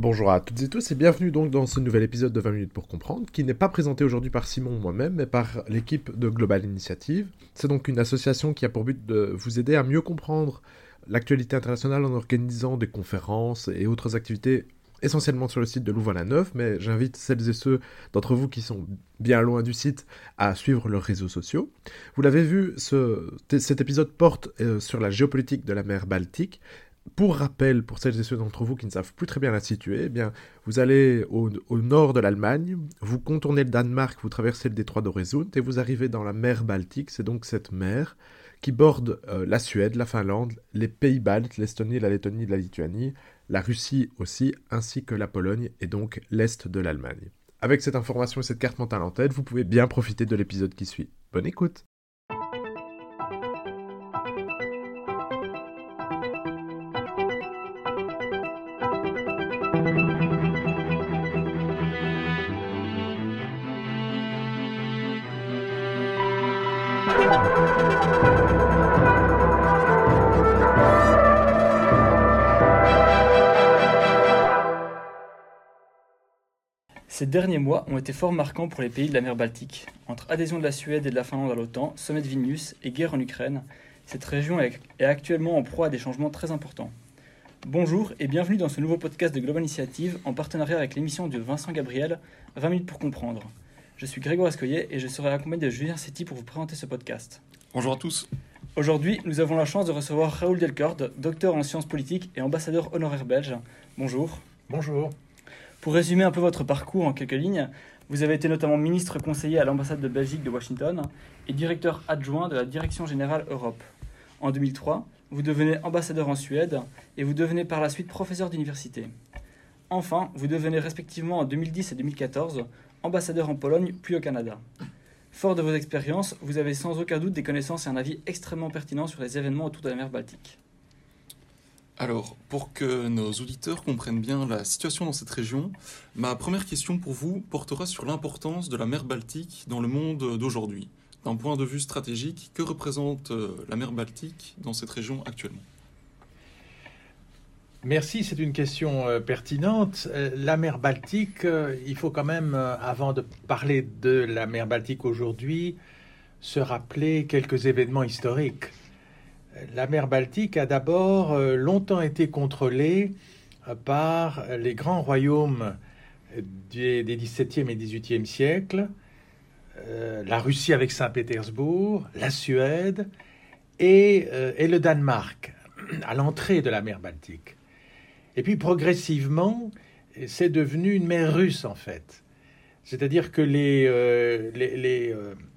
Bonjour à toutes et tous et bienvenue donc dans ce nouvel épisode de 20 minutes pour comprendre, qui n'est pas présenté aujourd'hui par Simon moi-même, mais par l'équipe de Global Initiative. C'est donc une association qui a pour but de vous aider à mieux comprendre l'actualité internationale en organisant des conférences et autres activités essentiellement sur le site de Louvain-la-Neuve, mais j'invite celles et ceux d'entre vous qui sont bien loin du site à suivre leurs réseaux sociaux. Vous l'avez vu, ce, cet épisode porte euh, sur la géopolitique de la mer Baltique, pour rappel, pour celles et ceux d'entre vous qui ne savent plus très bien la situer, eh bien, vous allez au, nord de l'Allemagne, vous contournez le Danemark, vous traversez le détroit d'Oresund et vous arrivez dans la mer Baltique. C'est donc cette mer qui borde euh, la Suède, la Finlande, les pays baltes, l'Estonie, la Lettonie, la Lituanie, la Russie aussi, ainsi que la Pologne et donc l'Est de l'Allemagne. Avec cette information et cette carte mentale en tête, vous pouvez bien profiter de l'épisode qui suit. Bonne écoute derniers mois ont été fort marquants pour les pays de la mer Baltique. Entre adhésion de la Suède et de la Finlande à l'OTAN, sommet de Vilnius et guerre en Ukraine, cette région est actuellement en proie à des changements très importants. Bonjour et bienvenue dans ce nouveau podcast de Global Initiative en partenariat avec l'émission de Vincent Gabriel, 20 minutes pour comprendre. Je suis Grégoire Escoyer et je serai accompagné de Julien Setti pour vous présenter ce podcast. Bonjour à tous. Aujourd'hui, nous avons la chance de recevoir Raoul Delcorde, docteur en sciences politiques et ambassadeur honoraire belge. Bonjour. Bonjour. Pour résumer un peu votre parcours en quelques lignes, vous avez été notamment ministre conseiller à l'ambassade de Belgique de Washington et directeur adjoint de la Direction générale Europe. En 2003, vous devenez ambassadeur en Suède et vous devenez par la suite professeur d'université. Enfin, vous devenez respectivement en 2010 et 2014 ambassadeur en Pologne puis au Canada. Fort de vos expériences, vous avez sans aucun doute des connaissances et un avis extrêmement pertinents sur les événements autour de la mer Baltique. Alors, pour que nos auditeurs comprennent bien la situation dans cette région, ma première question pour vous portera sur l'importance de la mer Baltique dans le monde d'aujourd'hui. D'un point de vue stratégique, que représente euh, la mer Baltique dans cette région actuellement? Merci, c'est une question euh, pertinente. Euh, la mer Baltique, il faut quand même, avant de parler de la mer Baltique aujourd'hui, se rappeler quelques événements historiques la mer Baltique a d'abord euh, longtemps été contrôlée euh, par les grands royaumes des, XVIIe et XVIIIe siècles, euh, la Russie avec Saint-Pétersbourg, la Suède et, le Danemark à l'entrée de la mer Baltique. Et puis progressivement, c'est devenu une mer russe en fait. C'est-à-dire que les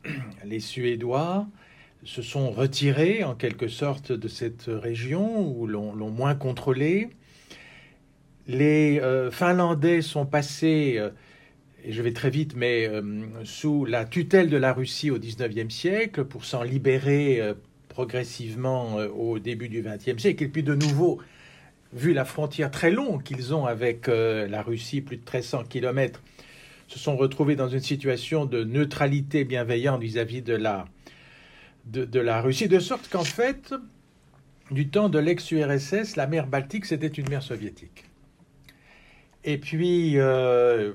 Suédois se sont retirés en quelque sorte de cette région ou l'ont moins contrôlée. Les euh, Finlandais sont passés, euh, et je vais très vite, mais euh, sous la tutelle de la Russie au XIXe siècle pour s'en libérer progressivement au début du XXe siècle. Et puis de nouveau, vu la frontière très longue qu'ils ont avec la Russie, plus de 1300 kilomètres, se sont retrouvés dans une situation de neutralité bienveillante vis-à-vis de la de, la Russie, de sorte qu'en fait, du temps de l'ex-URSS, la mer Baltique, c'était une mer soviétique. Et puis, euh,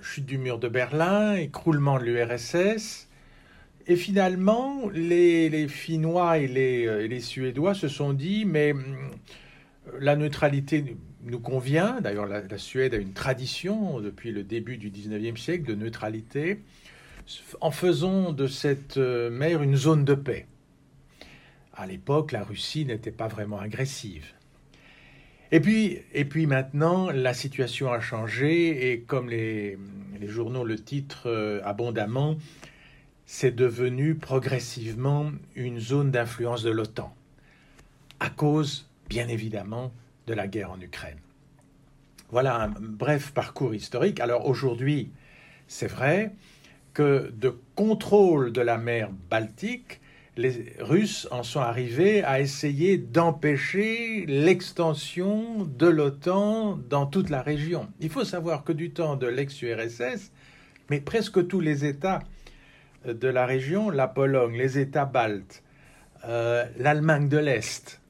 chute du mur de Berlin, écroulement de l'URSS, et finalement, les, Finnois et les, euh, et les, Suédois se sont dit, mais hum, la neutralité nous convient, d'ailleurs la, la, Suède a une tradition depuis le début du 19e siècle de neutralité, en faisant de cette euh, mer une zone de paix. À l'époque, la Russie n'était pas vraiment agressive. Et puis, et puis maintenant, la situation a changé et comme les, les journaux le titrent euh, abondamment, c'est devenu progressivement une zone d'influence de l'OTAN, à cause, bien évidemment, de la guerre en Ukraine. Voilà un bref parcours historique. Alors aujourd'hui, c'est vrai, que de contrôle de la mer Baltique, les Russes en sont arrivés à essayer d'empêcher l'extension de l'OTAN dans toute la région. Il faut savoir que du temps de l'ex-URSS, mais presque tous les États de la région, la Pologne, les États baltes, euh, l'Allemagne de l'Est,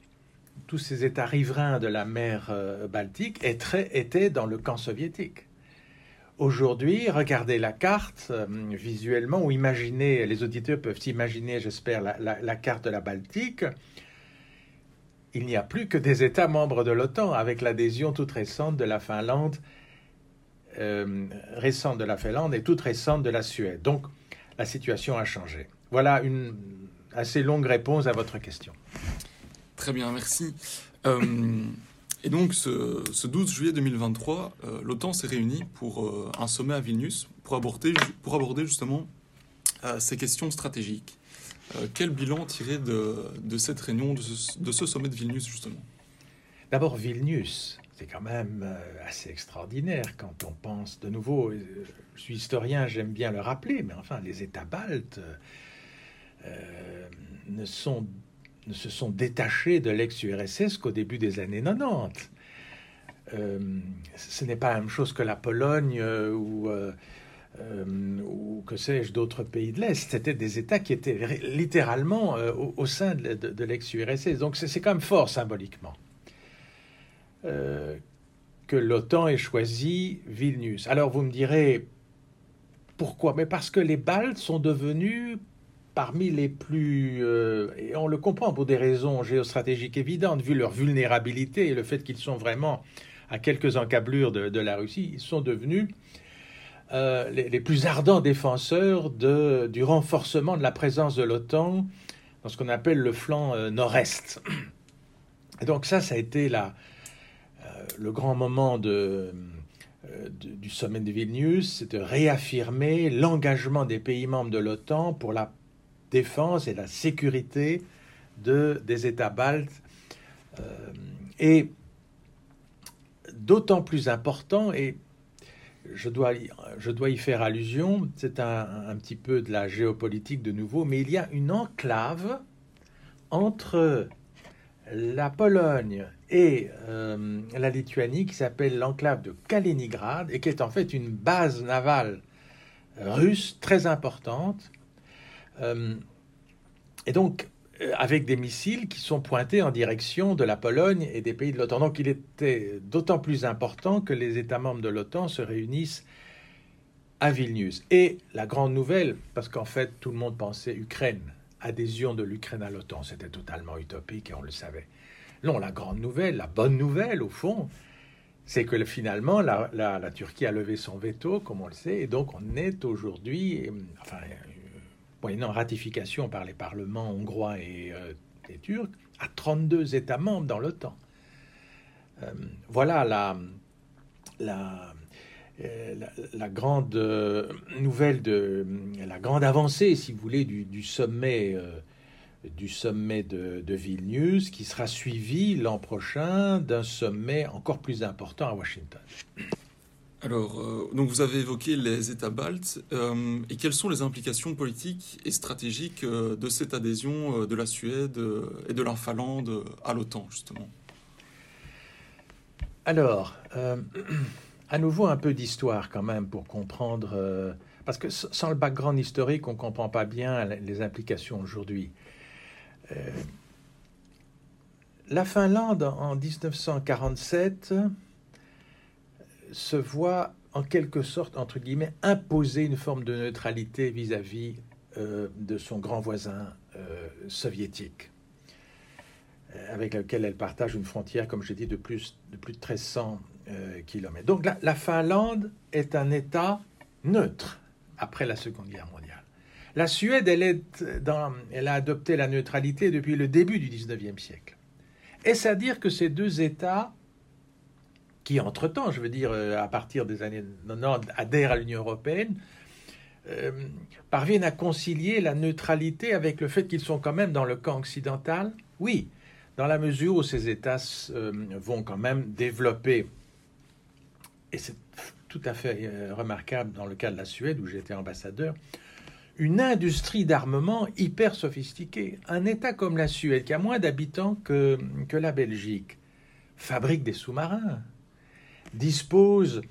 tous ces États riverains de la mer euh, Baltique étaient dans le camp soviétique. Aujourd'hui, regardez la carte euh, visuellement ou imaginez, les auditeurs peuvent imaginer, j'espère, la, carte de la Baltique. Il n'y a plus que des États membres de l'OTAN avec l'adhésion toute récente de la Finlande, euh, récente de la Finlande et toute récente de la Suède. Donc, la situation a changé. Voilà une assez longue réponse à votre question. Très bien, merci. Euh, et donc, ce, 12 juillet 2023, euh, l'OTAN s'est réunie pour euh, un sommet à Vilnius pour aborder, justement ces questions stratégiques. quel bilan tirer de, de cette réunion, de ce, de ce, sommet de Vilnius, justement? D'abord, Vilnius, c'est quand même assez extraordinaire quand on pense de nouveau. Je suis historien, j'aime bien le rappeler, mais enfin, les États baltes ne sont se sont détachés de l'ex-URSS qu'au début des années 90. Euh, ce n'est pas la même chose que la Pologne euh, ou, euh, ou que sais-je d'autres pays de l'Est. C'était des États qui étaient littéralement au, sein de, l'ex-URSS. Donc c'est quand même fort symboliquement que l'OTAN ait choisi Vilnius. Alors vous me direz pourquoi? Mais parce que les Baltes sont devenus parmi les plus... Euh, et on le comprend pour des raisons géostratégiques évidentes, vu leur vulnérabilité et le fait qu'ils sont vraiment à quelques encablures de, la Russie, ils sont devenus euh, les, plus ardents défenseurs du renforcement de la présence de l'OTAN dans ce qu'on appelle le flanc euh, nord-est. Et donc ça, ça a été le grand moment de, du sommet de Vilnius, c'est de réaffirmer l'engagement des pays membres de l'OTAN pour la défense et la sécurité de, des États baltes. Euh, et d'autant plus important, et je dois, je dois y faire allusion, c'est un, petit peu de la géopolitique de nouveau, mais il y a une enclave entre la Pologne et euh, la Lituanie qui s'appelle l'enclave de Kaliningrad et qui est en fait une base navale russe très importante euh, et donc, euh, avec des missiles qui sont pointés en direction de la Pologne et des pays de l'OTAN. Donc il était d'autant plus important que les États membres de l'OTAN se réunissent à Vilnius. Et la grande nouvelle, parce qu'en fait tout le monde pensait Ukraine, adhésion de l'Ukraine à l'OTAN, c'était totalement utopique et on le savait. Non, la grande nouvelle, la bonne nouvelle au fond, c'est que finalement la, Turquie a levé son veto, comme on le sait, et donc on est aujourd'hui, moyennant ratification par les parlements hongrois et, euh, turcs, à 32 États membres dans l'OTAN. Euh, voilà la, euh, grande nouvelle, de, la grande avancée, si vous voulez, du, sommet, de, Vilnius, qui sera suivi l'an prochain d'un sommet encore plus important à Washington. Alors, euh, donc vous avez évoqué les États baltes, euh, et quelles sont les implications politiques et stratégiques euh, de cette adhésion de la Suède et de la Finlande à l'OTAN, justement? Alors, à nouveau un peu d'histoire quand même pour comprendre, parce que sans le background historique, on ne comprend pas bien les implications aujourd'hui. la Finlande, en 1947, se voit en quelque sorte, entre guillemets, imposer une forme de neutralité vis-à-vis euh, de son grand voisin euh, soviétique, euh, avec lequel elle partage une frontière, comme j'ai dit, de plus de, plus de 1300 kilomètres. Donc la, Finlande est un État neutre après la Seconde Guerre mondiale. La Suède, elle, est elle a adopté la neutralité depuis le début du 19e siècle. Est-ce à dire que ces deux États qui entre-temps, je veux dire, euh, à partir des années 90, adhèrent à l'Union européenne, euh, parviennent à concilier la neutralité avec le fait qu'ils sont quand même dans le camp occidental Oui, dans la mesure où ces États euh, vont quand même développer, et c'est tout à fait remarquable dans le cas de la Suède où j'étais ambassadeur, une industrie d'armement hyper sophistiquée. Un État comme la Suède, qui a moins d'habitants que, que la Belgique, fabrique des sous-marins, dispose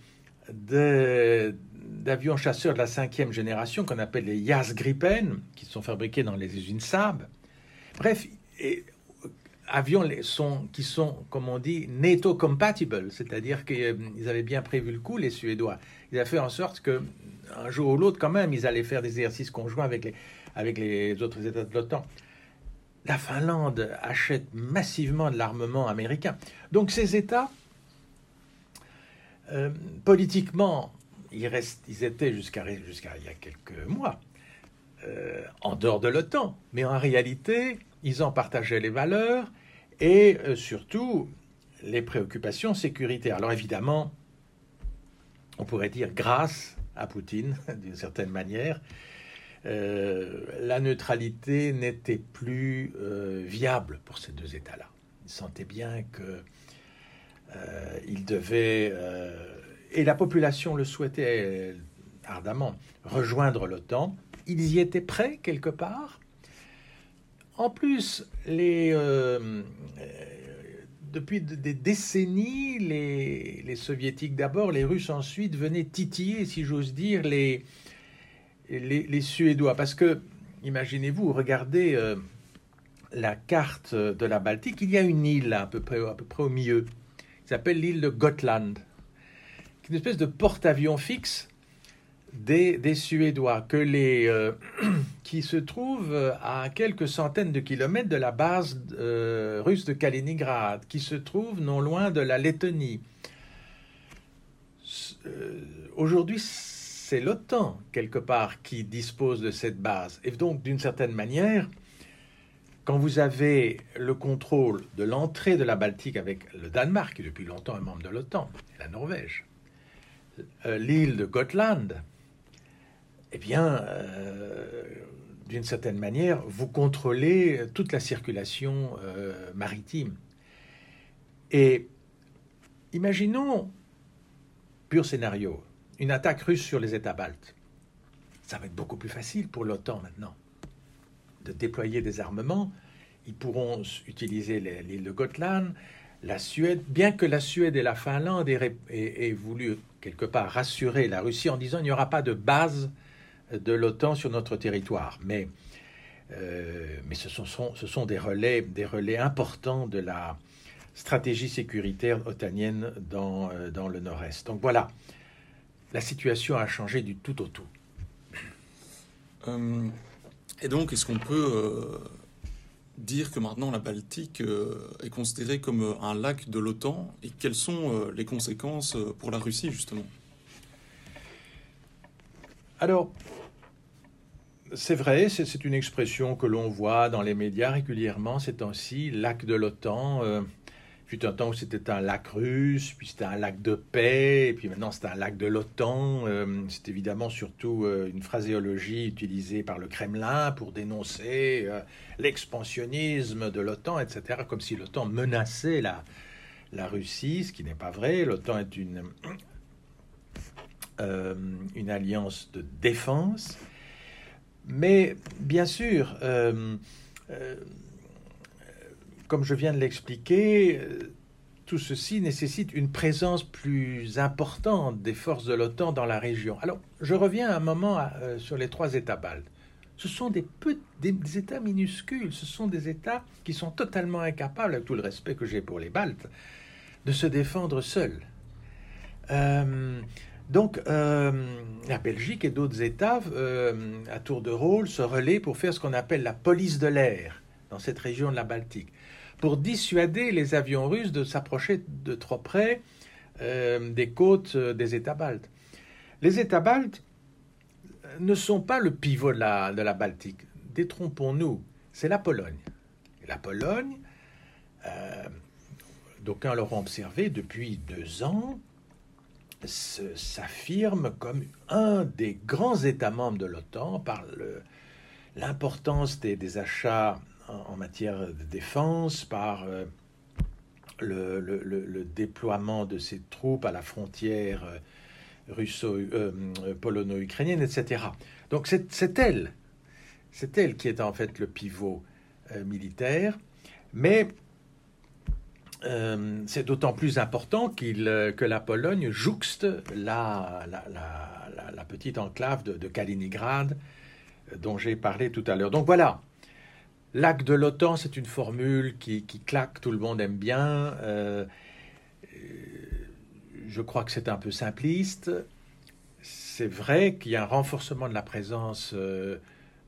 d'avions chasseurs de la cinquième génération qu'on appelle les Jas Gripen, qui sont fabriqués dans les usines Saab. Bref, avions qui sont, comme on dit, NATO compatible, c'est-à-dire qu'ils avaient bien prévu le coup, les Suédois. Ils avaient fait en sorte que un jour ou l'autre, quand même, ils allaient faire des exercices conjoints avec les autres États de l'OTAN. La Finlande achète massivement de l'armement américain. Donc ces États, euh, politiquement, ils, étaient jusqu'à il y a quelques mois euh, en dehors de l'OTAN, mais en réalité, ils en partageaient les valeurs et euh, surtout les préoccupations sécuritaires. Alors évidemment, on pourrait dire grâce à Poutine, d'une certaine manière, la neutralité n'était plus viable pour ces deux États-là. Ils sentaient bien que euh, ils devaient, et la population le souhaitait ardemment, rejoindre l'OTAN. Ils y étaient prêts quelque part. En plus, depuis des décennies, les, soviétiques d'abord, les Russes ensuite venaient titiller, si j'ose dire, les, les, Suédois. Parce que, imaginez-vous, regardez euh, la carte de la Baltique, il y a une île à peu près au milieu, qui s'appelle l'île de Gotland, qui est une espèce de porte-avions fixe des, Suédois, que les, euh, qui se trouve à quelques centaines de kilomètres de la base euh, russe de Kaliningrad, qui se trouve non loin de la Lettonie. Aujourd'hui, c'est l'OTAN, quelque part, qui dispose de cette base. Et donc, d'une certaine manière, quand vous avez le contrôle de l'entrée de la Baltique avec le Danemark, qui depuis longtemps est membre de l'OTAN, la Norvège, euh, l'île de Gotland, eh bien, euh, d'une certaine manière, vous contrôlez toute la circulation euh, maritime. Et imaginons, pur scénario, une attaque russe sur les États baltes. Ça va être beaucoup plus facile pour l'OTAN maintenant de déployer des armements. Ils pourront utiliser l'île de Gotland, la Suède, bien que la Suède et la Finlande aient, voulu quelque part rassurer la Russie en disant il n'y aura pas de base de l'OTAN sur notre territoire. Mais, euh, mais ce, sont, ce sont des relais, des relais importants de la stratégie sécuritaire otanienne dans, euh, dans le nord-est. Donc voilà, la situation a changé du tout au tout. Euh, et donc, est-ce qu'on peut euh, dire que maintenant la Baltique euh, est considérée comme un lac de l'OTAN? Et quelles sont les conséquences pour la Russie, justement? Alors, c'est vrai, c'est une expression que l'on voit dans les médias régulièrement ces temps-ci, lac de l'OTAN fut un temps où c'était un lac russe, puis c'était un lac de paix, et puis maintenant c'est un lac de l'OTAN. Euh, c'est évidemment surtout euh, une phraséologie utilisée par le Kremlin pour dénoncer euh, l'expansionnisme de l'OTAN, etc., comme si l'OTAN menaçait la, Russie, ce qui n'est pas vrai. L'OTAN est une alliance de défense. Mais bien sûr, comme je viens de l'expliquer, euh, tout ceci nécessite une présence plus importante des forces de l'OTAN dans la région. Alors, je reviens un moment euh, sur les trois États baltes. Ce sont des, États minuscules, ce sont des États qui sont totalement incapables, avec tout le respect que j'ai pour les Baltes, de se défendre seuls. Euh, donc, la Belgique et d'autres États, à tour de rôle, se relaient pour faire ce qu'on appelle la police de l'air dans cette région de la Baltique pour dissuader les avions russes de s'approcher de trop près euh, des côtes euh, des États baltes. Les États baltes ne sont pas le pivot de la, de la Baltique. Détrompons-nous, c'est la Pologne. la Pologne, euh, d'aucuns l'auront observé depuis deux ans, s'affirme comme un des grands États membres de l'OTAN par l'importance des, achats en matière de défense, par euh, le, déploiement de ses troupes à la frontière euh, russo, euh, etc. Donc c'est elle, c'est elle qui est en fait le pivot militaire, mais c'est d'autant plus important qu'il que la Pologne jouxte la, la, petite enclave de Kaliningrad dont j'ai parlé tout à l'heure. Donc voilà, L'acte de l'OTAN, c'est une formule qui, claque, tout le monde aime bien. Euh, je crois que c'est un peu simpliste. C'est vrai qu'il y a un renforcement de la présence euh,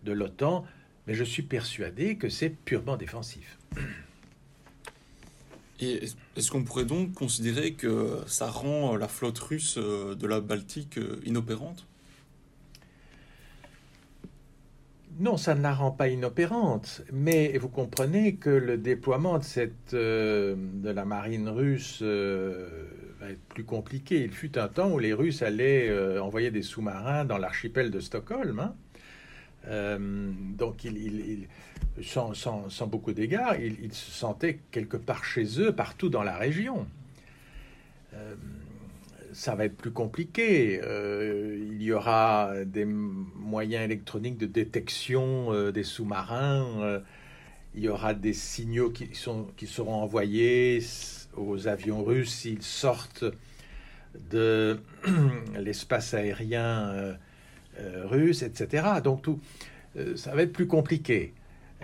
de l'OTAN, mais je suis persuadé que c'est purement défensif. Est-ce qu'on pourrait donc considérer que ça rend la flotte russe euh, de la Baltique inopérante? Non, ça ne la rend pas inopérante, mais vous comprenez que le déploiement de, euh, la marine russe euh, va être plus compliqué. Il fut un temps où les Russes allaient euh, envoyer des sous-marins dans l'archipel de Stockholm. Hein. donc, sans, sans, beaucoup d'égards, ils, se sentaient quelque part chez eux, partout dans la région ça va être plus compliqué. Euh, il y aura des moyens électroniques de détection euh, des sous-marins. Euh, il y aura des signaux qui, sont, qui seront envoyés aux avions russes s'ils sortent de l'espace aérien russe, etc. Donc tout, ça va être plus compliqué.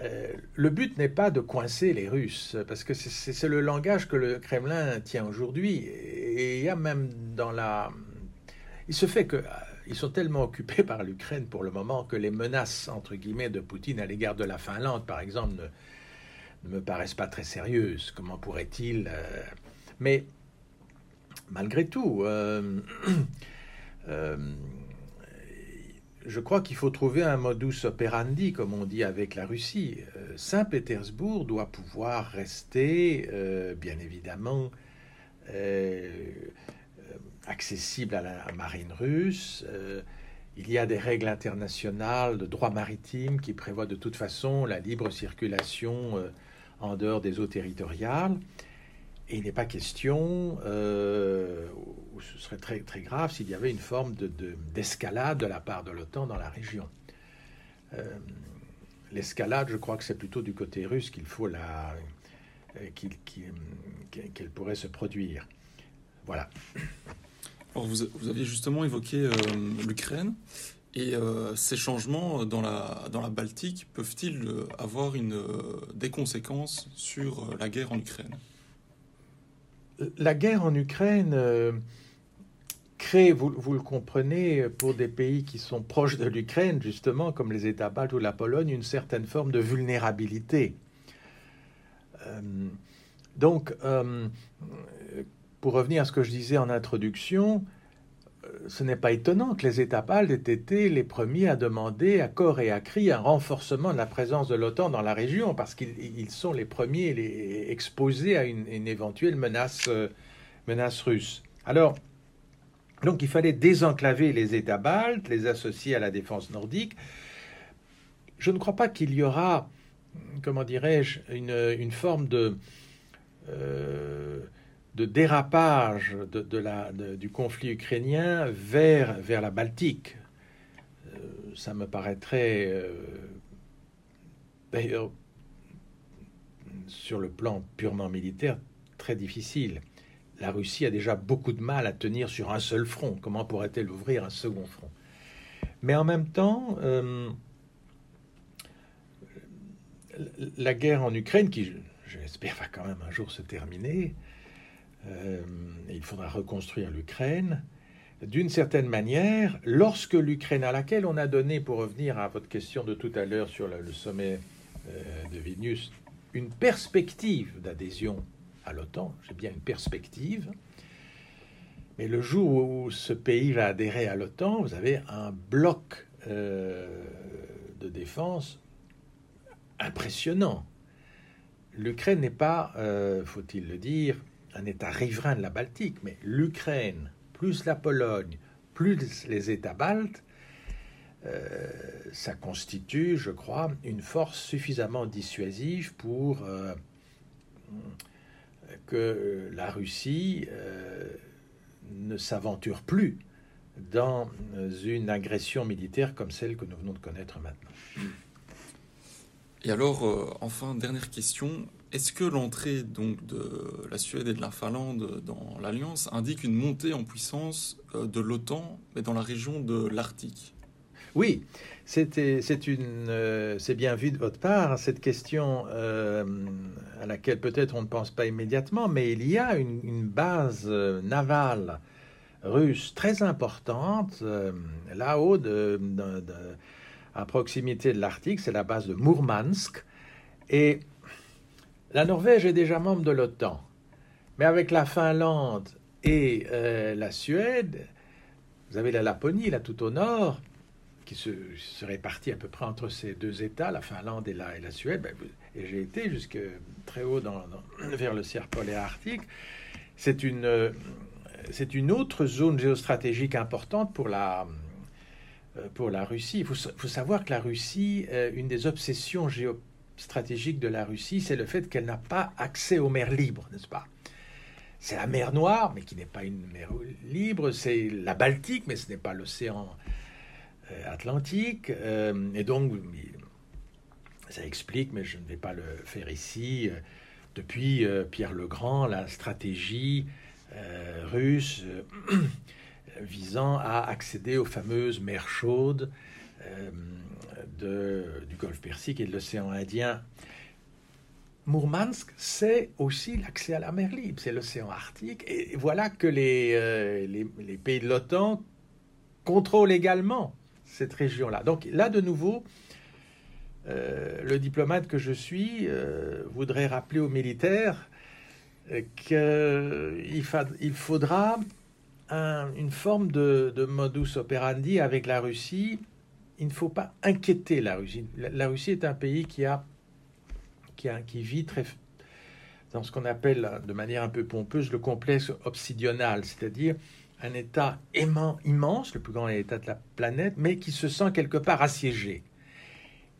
Euh, le but n'est pas de coincer les Russes, parce que c'est le langage que le Kremlin tient aujourd'hui. Et il y a même dans la... Il se fait que ils sont tellement occupés par l'Ukraine pour le moment que les menaces, entre guillemets, de Poutine à l'égard de la Finlande, par exemple, ne, me paraissent pas très sérieuses. Comment pourrait-il... Euh, mais malgré tout... Euh, je crois qu'il faut trouver un modus operandi, comme on dit avec la Russie. Euh, Saint-Pétersbourg doit pouvoir rester, euh, bien évidemment, euh, accessible à la marine russe. il y a des règles internationales de droit maritime qui prévoient de toute façon la libre circulation en dehors des eaux territoriales. Et il n'est pas question, euh, ou ce serait très, très grave, s'il y avait une forme d'escalade de, la part de l'OTAN dans la région. Euh, l'escalade, je crois que c'est plutôt du côté russe qu'il faut euh, qu'elle pourrait se produire. Voilà. Vous, aviez justement évoqué l'Ukraine. Et ces changements dans la, dans la Baltique peuvent-ils avoir des conséquences sur la guerre en Ukraine? La guerre en Ukraine euh, crée, vous, le comprenez, pour des pays qui sont proches de l'Ukraine, justement, comme les États baltes ou la Pologne, une certaine forme de vulnérabilité. Euh, donc, euh, pour revenir à ce que je disais en introduction, ce n'est pas étonnant que les États baltes aient été les premiers à demander à corps et à cri un renforcement de la présence de l'OTAN dans la région, parce qu'ils sont les premiers les, exposés à une, éventuelle menace, euh, menace russe. Alors, donc il fallait désenclaver les États baltes, les associer à la défense nordique. Je ne crois pas qu'il y aura, comment dirais-je, une, forme de... Euh, de dérapage du conflit ukrainien vers, vers la Baltique. Euh, ça me paraîtrait, euh, d'ailleurs, sur le plan purement militaire, très difficile. La Russie a déjà beaucoup de mal à tenir sur un seul front. Comment pourrait-elle ouvrir un second front? Mais en même temps, euh, la guerre en Ukraine, qui, j'espère, va quand même un jour se terminer, euh, il faudra reconstruire l'Ukraine. D'une certaine manière, lorsque l'Ukraine à laquelle on a donné, pour revenir à votre question de tout à l'heure sur le, sommet euh, de Vilnius, une perspective d'adhésion à l'OTAN, j'ai bien une perspective, mais le jour où ce pays va adhérer à l'OTAN, vous avez un bloc euh, de défense impressionnant. L'Ukraine n'est pas, faut-il le dire, un État riverain de la Baltique, mais l'Ukraine, plus la Pologne, plus les États baltes, euh, ça constitue, je crois, une force suffisamment dissuasive pour euh, que la Russie euh, ne s'aventure plus dans une agression militaire comme celle que nous venons de connaître maintenant. Et alors, enfin, dernière question, est-ce que l'entrée donc de la Suède et de la Finlande dans l'Alliance indique une montée en puissance euh, de l'OTAN, mais dans la région de l'Arctique? Oui, euh, c'est bien vu de votre part cette question euh, à laquelle peut-être on ne pense pas immédiatement, mais il y a une, base navale russe très importante là-haut, à proximité de l'Arctique, c'est la base de Mourmansk, et la Norvège est déjà membre de l'OTAN, mais avec la Finlande et la Suède, vous avez la Laponie là tout au nord qui se, répartit à peu près entre ces deux États, la Finlande et la, et la Suède, ben, et j'ai été jusque très haut dans, vers le cercle polaire arctique, c'est une, c'est une autre zone géostratégique importante pour la, pour la Russie. Il faut, faut savoir que la Russie, une des obsessions géostratégiques de la Russie, c'est le fait qu'elle n'a pas accès aux mers libres, n'est-ce pas? C'est la mer Noire, mais qui n'est pas une mer libre, c'est la Baltique, mais ce n'est pas l'océan euh, Atlantique. Euh, et donc, ça explique, mais je ne vais pas le faire ici, euh, depuis Pierre le Grand, la stratégie russe visant à accéder aux fameuses mers chaudes du Golfe Persique et de l'océan Indien. Mourmansk, c'est aussi l'accès à la mer libre, c'est l'océan Arctique. Et voilà que les, euh, pays de l'OTAN contrôlent également cette région-là. Donc là, de nouveau, euh, le diplomate que je suis euh, voudrait rappeler aux militaires qu'il fa il faudra un, une forme de, modus operandi avec la Russie. Il ne faut pas inquiéter la Russie. La, Russie est un pays qui a qui, vit dans ce qu'on appelle de manière un peu pompeuse le complexe obsidional, c'est-à-dire un État aimant, immense, le plus grand État de la planète, mais qui se sent quelque part assiégé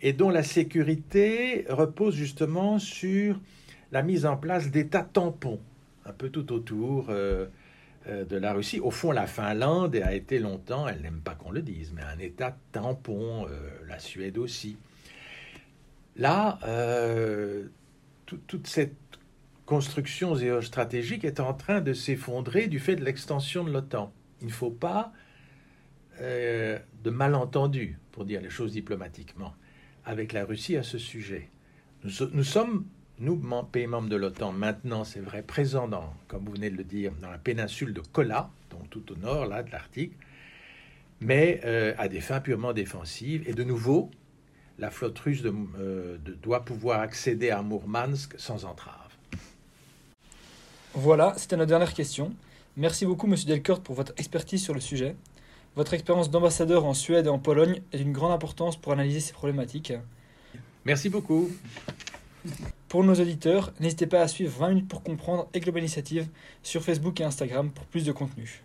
et dont la sécurité repose justement sur la mise en place d'États tampons, un peu tout autour euh, de la Russie. Au fond, la Finlande a été longtemps, elle n'aime pas qu'on le dise, mais un État tampon, euh, la Suède aussi. Là, euh, tout, toute cette construction géostratégique est en train de s'effondrer du fait de l'extension de l'OTAN. Il ne faut pas euh, de malentendus, pour dire les choses diplomatiquement, avec la Russie à ce sujet. Nous sommes, nous, pays membres de l'OTAN, maintenant, c'est vrai, présents, dans, comme vous venez de le dire, dans la péninsule de Kola, donc tout au nord là, de l'Arctique, mais euh, à des fins purement défensives. Et de nouveau, la flotte russe de, euh, de, doit pouvoir accéder à Mourmansk sans entrave. Voilà, c'était notre dernière question. Merci beaucoup, Monsieur Delcourt, pour votre expertise sur le sujet. Votre expérience d'ambassadeur en Suède et en Pologne est d'une grande importance pour analyser ces problématiques. Merci beaucoup. Pour nos auditeurs, n'hésitez pas à suivre 20 minutes pour comprendre et Global Initiative sur Facebook et Instagram pour plus de contenu.